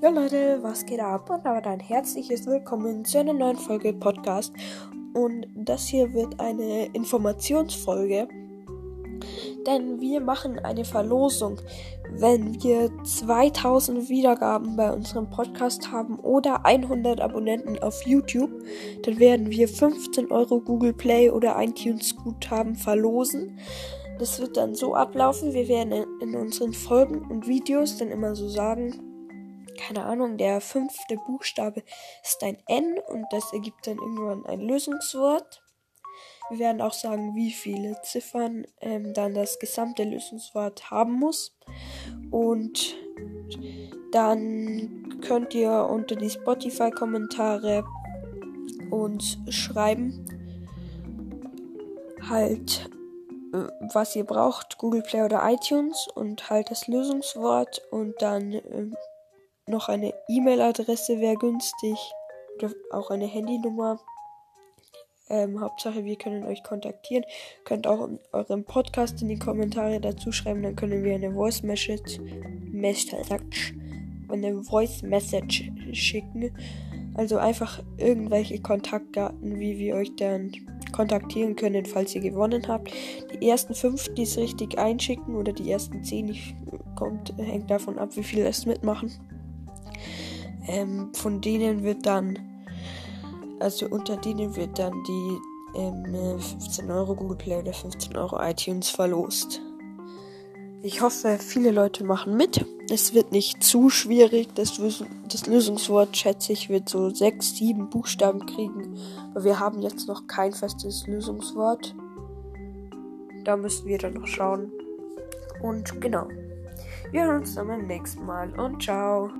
Ja Leute, was geht ab? Und aber ein herzliches Willkommen zu einer neuen Folge Podcast. Und das hier wird eine Informationsfolge. Denn wir machen eine Verlosung. Wenn wir 2000 Wiedergaben bei unserem Podcast haben oder 100 Abonnenten auf YouTube, dann werden wir 15 Euro Google Play oder iTunes Guthaben verlosen. Das wird dann so ablaufen. Wir werden in unseren Folgen und Videos dann immer so sagen, keine Ahnung, der fünfte Buchstabe ist ein N und das ergibt dann irgendwann ein Lösungswort. Wir werden auch sagen, wie viele Ziffern ähm, dann das gesamte Lösungswort haben muss. Und dann könnt ihr unter die Spotify-Kommentare uns schreiben. Halt, äh, was ihr braucht, Google Play oder iTunes und halt das Lösungswort und dann äh, noch eine E-Mail-Adresse wäre günstig. Oder auch eine Handynummer. Ähm, Hauptsache, wir können euch kontaktieren. Könnt auch euren Podcast in die Kommentare dazu schreiben. Dann können wir eine Voice Message, Message eine Voice Message schicken. Also einfach irgendwelche Kontaktdaten, wie wir euch dann kontaktieren können, falls ihr gewonnen habt. Die ersten fünf, die es richtig einschicken, oder die ersten zehn, kommt, hängt davon ab, wie viele es mitmachen. Ähm, von denen wird dann, also unter denen wird dann die ähm, 15 Euro Google Play oder 15 Euro iTunes verlost. Ich hoffe, viele Leute machen mit. Es wird nicht zu schwierig. Das, das Lösungswort, schätze ich, wird so 6, 7 Buchstaben kriegen. Aber wir haben jetzt noch kein festes Lösungswort. Da müssen wir dann noch schauen. Und genau. Wir hören uns dann beim nächsten Mal und ciao.